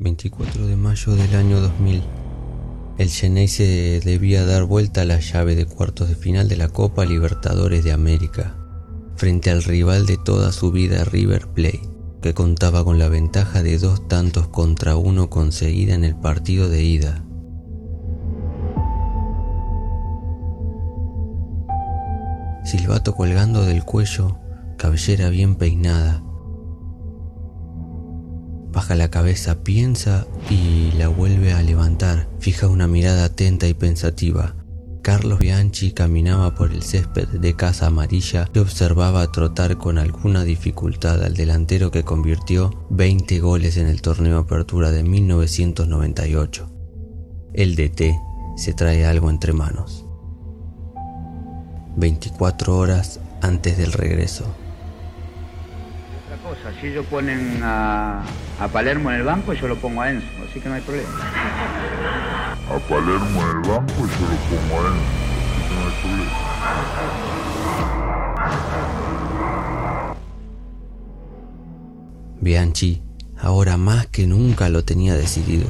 24 de mayo del año 2000. El se debía dar vuelta a la llave de cuartos de final de la Copa Libertadores de América, frente al rival de toda su vida River Plate, que contaba con la ventaja de dos tantos contra uno conseguida en el partido de ida. Silbato colgando del cuello, cabellera bien peinada, Baja la cabeza, piensa y la vuelve a levantar. Fija una mirada atenta y pensativa. Carlos Bianchi caminaba por el césped de Casa Amarilla y observaba trotar con alguna dificultad al delantero que convirtió 20 goles en el torneo Apertura de 1998. El DT se trae algo entre manos. 24 horas antes del regreso si ellos ponen a, Palermo en el banco, yo lo pongo a Enzo, así que no hay problema. A Palermo en el banco y yo lo pongo a Enzo, así que no hay problema. Bianchi, ahora más que nunca lo tenía decidido.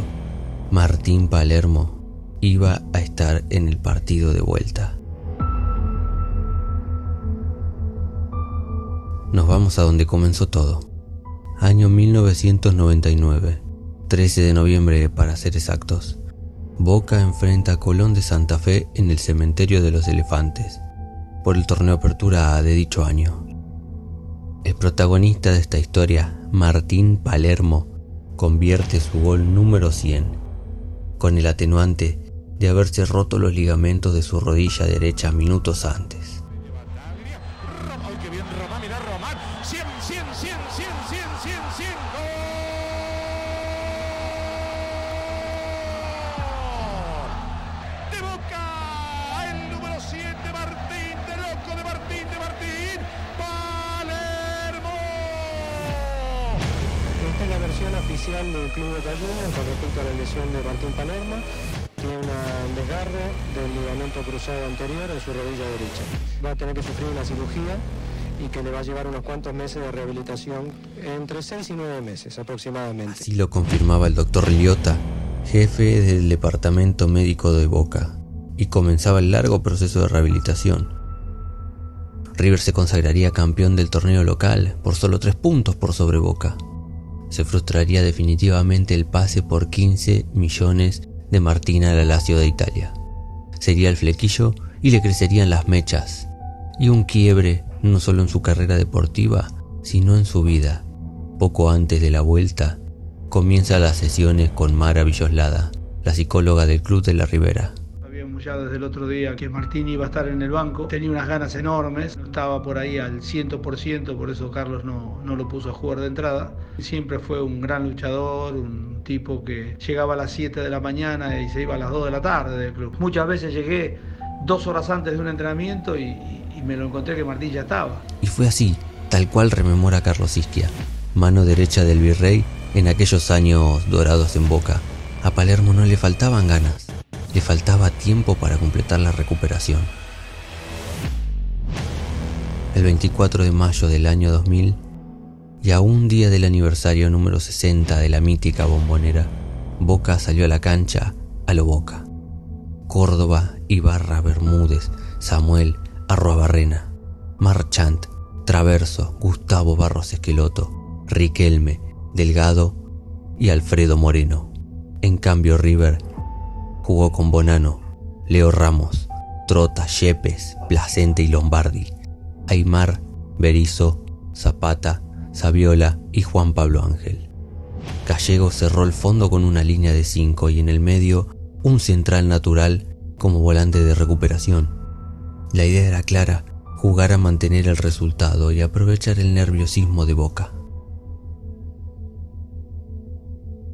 Martín Palermo iba a estar en el partido de vuelta. Nos vamos a donde comenzó todo. Año 1999, 13 de noviembre para ser exactos. Boca enfrenta a Colón de Santa Fe en el Cementerio de los Elefantes, por el torneo Apertura de dicho año. El protagonista de esta historia, Martín Palermo, convierte su gol número 100, con el atenuante de haberse roto los ligamentos de su rodilla derecha minutos antes. Oficial del Club de Cayuno con respecto a la lesión de Martín Palermo. Tiene un desgarro del ligamento cruzado anterior en su rodilla derecha. Va a tener que sufrir una cirugía y que le va a llevar unos cuantos meses de rehabilitación, entre 6 y 9 meses aproximadamente. Así lo confirmaba el doctor Liotta, jefe del departamento médico de Boca, y comenzaba el largo proceso de rehabilitación. River se consagraría campeón del torneo local por solo 3 puntos por sobre Boca se frustraría definitivamente el pase por 15 millones de Martina al Lazio de Italia. Sería el flequillo y le crecerían las mechas, y un quiebre no solo en su carrera deportiva, sino en su vida. Poco antes de la vuelta, comienza las sesiones con Mara Villoslada, la psicóloga del Club de la Ribera ya desde el otro día que Martín iba a estar en el banco. Tenía unas ganas enormes, estaba por ahí al 100%, por eso Carlos no, no lo puso a jugar de entrada. Siempre fue un gran luchador, un tipo que llegaba a las 7 de la mañana y se iba a las 2 de la tarde del club. Muchas veces llegué dos horas antes de un entrenamiento y, y me lo encontré que Martín ya estaba. Y fue así, tal cual rememora Carlos Isquia, mano derecha del virrey en aquellos años dorados en Boca. A Palermo no le faltaban ganas le faltaba tiempo para completar la recuperación. El 24 de mayo del año 2000, y a un día del aniversario número 60 de la mítica bombonera, Boca salió a la cancha a lo Boca. Córdoba, Ibarra, Bermúdez, Samuel, Arroabarrena, Marchant, Traverso, Gustavo Barros Esqueloto, Riquelme, Delgado y Alfredo Moreno. En cambio River Jugó con Bonano, Leo Ramos, Trota, Yepes, Placente y Lombardi, Aymar, Berizo, Zapata, Saviola y Juan Pablo Ángel. Gallego cerró el fondo con una línea de cinco y en el medio un central natural como volante de recuperación. La idea era clara, jugar a mantener el resultado y aprovechar el nerviosismo de Boca.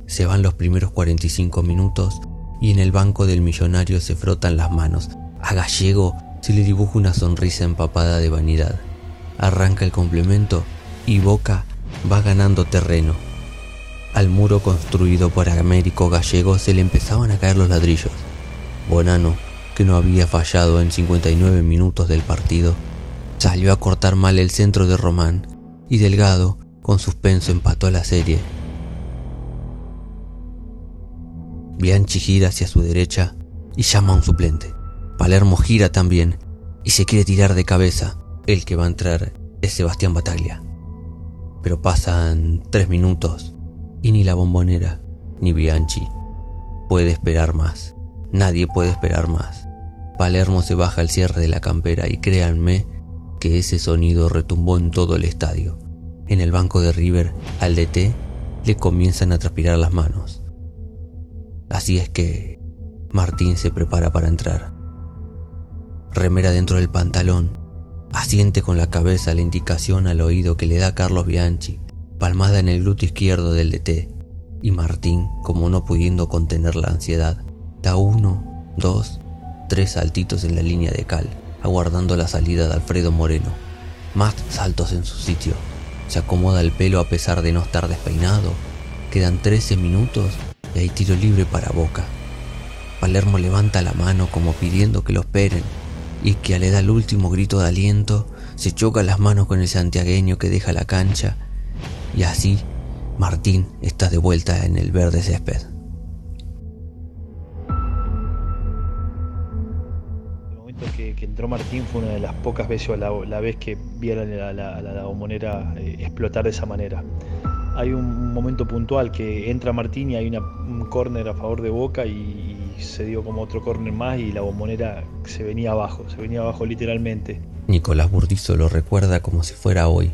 Se van los primeros 45 minutos y en el banco del millonario se frotan las manos. A Gallego se le dibuja una sonrisa empapada de vanidad. Arranca el complemento y Boca va ganando terreno. Al muro construido por Américo Gallego se le empezaban a caer los ladrillos. Bonano, que no había fallado en 59 minutos del partido, salió a cortar mal el centro de Román y Delgado, con suspenso, empató la serie Bianchi gira hacia su derecha y llama a un suplente. Palermo gira también y se quiere tirar de cabeza. El que va a entrar es Sebastián Bataglia. Pero pasan tres minutos y ni la bombonera ni Bianchi puede esperar más. Nadie puede esperar más. Palermo se baja el cierre de la campera y créanme que ese sonido retumbó en todo el estadio. En el banco de River, al DT le comienzan a transpirar las manos. Así es que Martín se prepara para entrar. Remera dentro del pantalón, asiente con la cabeza la indicación al oído que le da Carlos Bianchi, palmada en el glúteo izquierdo del DT, y Martín, como no pudiendo contener la ansiedad, da uno, dos, tres saltitos en la línea de cal, aguardando la salida de Alfredo Moreno. Más saltos en su sitio. Se acomoda el pelo a pesar de no estar despeinado. Quedan 13 minutos y hay tiro libre para Boca. Palermo levanta la mano como pidiendo que lo esperen y que le da el último grito de aliento se choca las manos con el santiagueño que deja la cancha y así Martín está de vuelta en el verde césped. Que, entró Martín fue una de las pocas veces o la, vez que vi a la, la, bombonera eh, explotar de esa manera. Hay un momento puntual que entra Martín y hay una, un córner a favor de Boca y, se dio como otro córner más y la bombonera se venía abajo, se venía abajo literalmente. Nicolás Burdizo lo recuerda como si fuera hoy.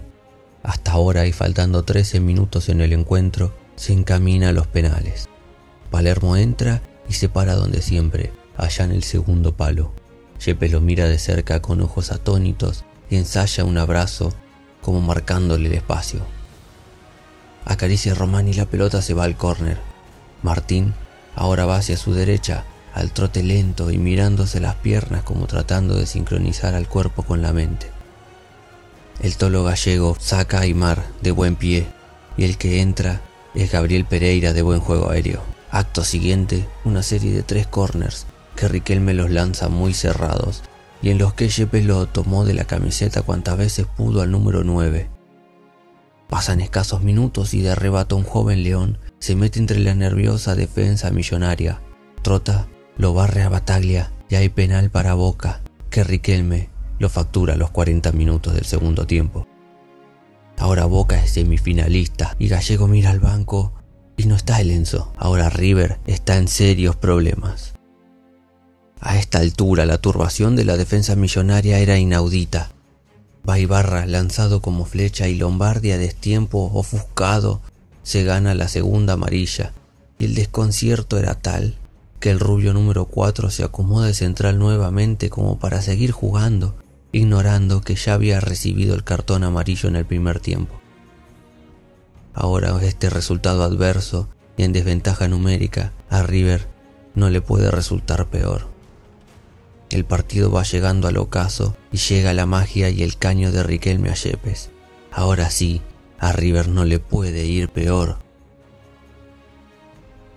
Hasta ahora y faltando 13 minutos en el encuentro, se encamina a los penales. Palermo entra y se para donde siempre, allá en el segundo palo. Yepe lo mira de cerca con ojos atónitos y ensaya un abrazo como marcándole el espacio. Acaricia a Román y la pelota se va al córner. Martín ahora va hacia su derecha, al trote lento y mirándose las piernas como tratando de sincronizar al cuerpo con la mente. El tolo gallego saca a Aymar de buen pie y el que entra es Gabriel Pereira de buen juego aéreo. Acto siguiente, una serie de tres corners que Riquelme los lanza muy cerrados y en los que Yepes lo tomó de la camiseta cuantas veces pudo al número 9. Pasan escasos minutos y de arrebato un joven león se mete entre la nerviosa defensa millonaria. Trota, lo barre a Bataglia y hay penal para Boca, que Riquelme lo factura a los 40 minutos del segundo tiempo. Ahora Boca es semifinalista y Gallego mira al banco y no está el Enzo. Ahora River está en serios problemas. A esta altura la turbación de la defensa millonaria era inaudita. Baibarra lanzado como flecha y Lombardi a destiempo ofuscado se gana la segunda amarilla y el desconcierto era tal que el rubio número 4 se acomoda de central nuevamente como para seguir jugando ignorando que ya había recibido el cartón amarillo en el primer tiempo. Ahora este resultado adverso y en desventaja numérica a River no le puede resultar peor. El partido va llegando al ocaso y llega la magia y el caño de Riquelme a Yepes. Ahora sí, a River no le puede ir peor.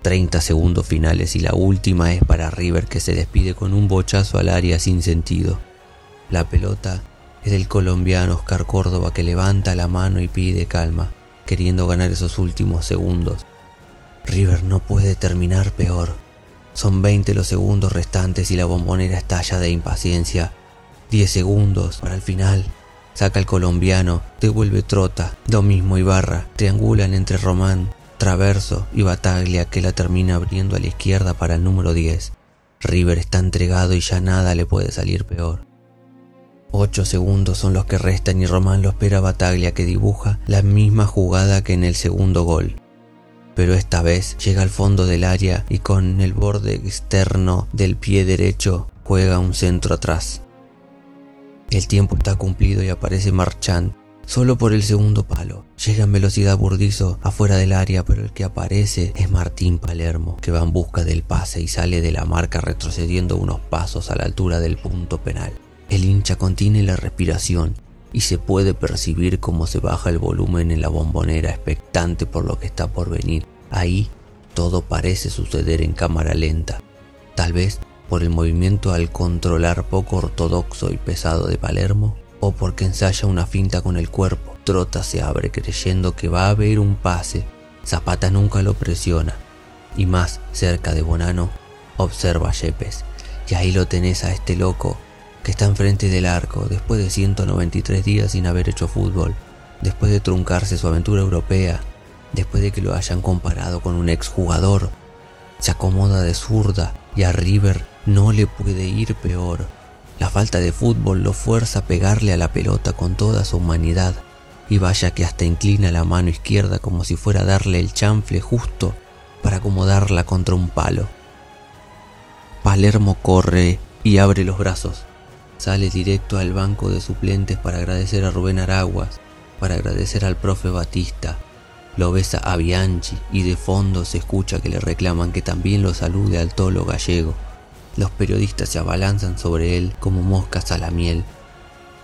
30 segundos finales y la última es para River que se despide con un bochazo al área sin sentido. La pelota es del colombiano Oscar Córdoba que levanta la mano y pide calma, queriendo ganar esos últimos segundos. River no puede terminar peor. Son 20 los segundos restantes y la bombonera estalla de impaciencia. 10 segundos para el final. Saca el colombiano, devuelve Trota, lo mismo Ibarra, triangulan entre Román, Traverso y Bataglia que la termina abriendo a la izquierda para el número 10. River está entregado y ya nada le puede salir peor. Ocho segundos son los que restan y Román lo espera a Bataglia que dibuja la misma jugada que en el segundo gol. Pero esta vez llega al fondo del área y con el borde externo del pie derecho juega un centro atrás. El tiempo está cumplido y aparece Marchand solo por el segundo palo. Llega en velocidad burdizo afuera del área, pero el que aparece es Martín Palermo, que va en busca del pase y sale de la marca retrocediendo unos pasos a la altura del punto penal. El hincha contiene la respiración y se puede percibir cómo se baja el volumen en la bombonera expectante por lo que está por venir. Ahí todo parece suceder en cámara lenta, tal vez por el movimiento al controlar poco ortodoxo y pesado de Palermo, o porque ensaya una finta con el cuerpo. Trota se abre creyendo que va a haber un pase. Zapata nunca lo presiona. Y más cerca de Bonano, observa a Yepes. Y ahí lo tenés a este loco que está enfrente del arco después de 193 días sin haber hecho fútbol, después de truncarse su aventura europea, después de que lo hayan comparado con un exjugador. Se acomoda de zurda y a River no le puede ir peor. La falta de fútbol lo fuerza a pegarle a la pelota con toda su humanidad y vaya que hasta inclina la mano izquierda como si fuera a darle el chanfle justo para acomodarla contra un palo. Palermo corre y abre los brazos. Sale directo al banco de suplentes para agradecer a Rubén Araguas, para agradecer al profe Batista. Lo besa a Bianchi y de fondo se escucha que le reclaman que también lo salude al tolo gallego. Los periodistas se abalanzan sobre él como moscas a la miel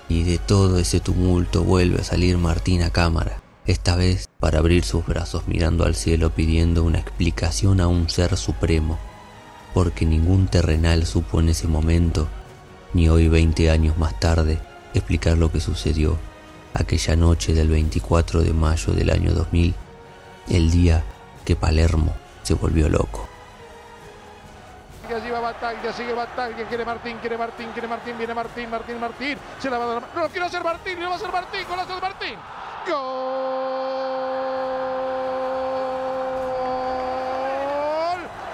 y de todo ese tumulto vuelve a salir Martín a cámara, esta vez para abrir sus brazos mirando al cielo pidiendo una explicación a un ser supremo, porque ningún terrenal supo en ese momento, ni hoy 20 años más tarde, explicar lo que sucedió aquella noche del 24 de mayo del año 2000, el día que Palermo se volvió loco. Allí va Bataglia, sigue Bataglia, quiere Martín, quiere Martín, quiere Martín, viene Martín, Martín, Martín. Se la va a dar. No, quiero hacer Martín, lo va a hacer Martín, golazo Martín. Gol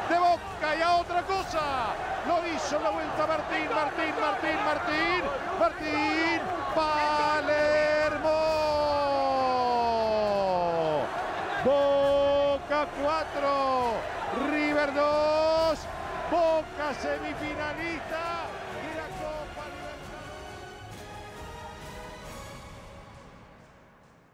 de Boca y a otra cosa. Hizo la vuelta Martín, Martín, Martín, Martín, Martín, Palermo. Boca 4, River 2. Boca semifinalista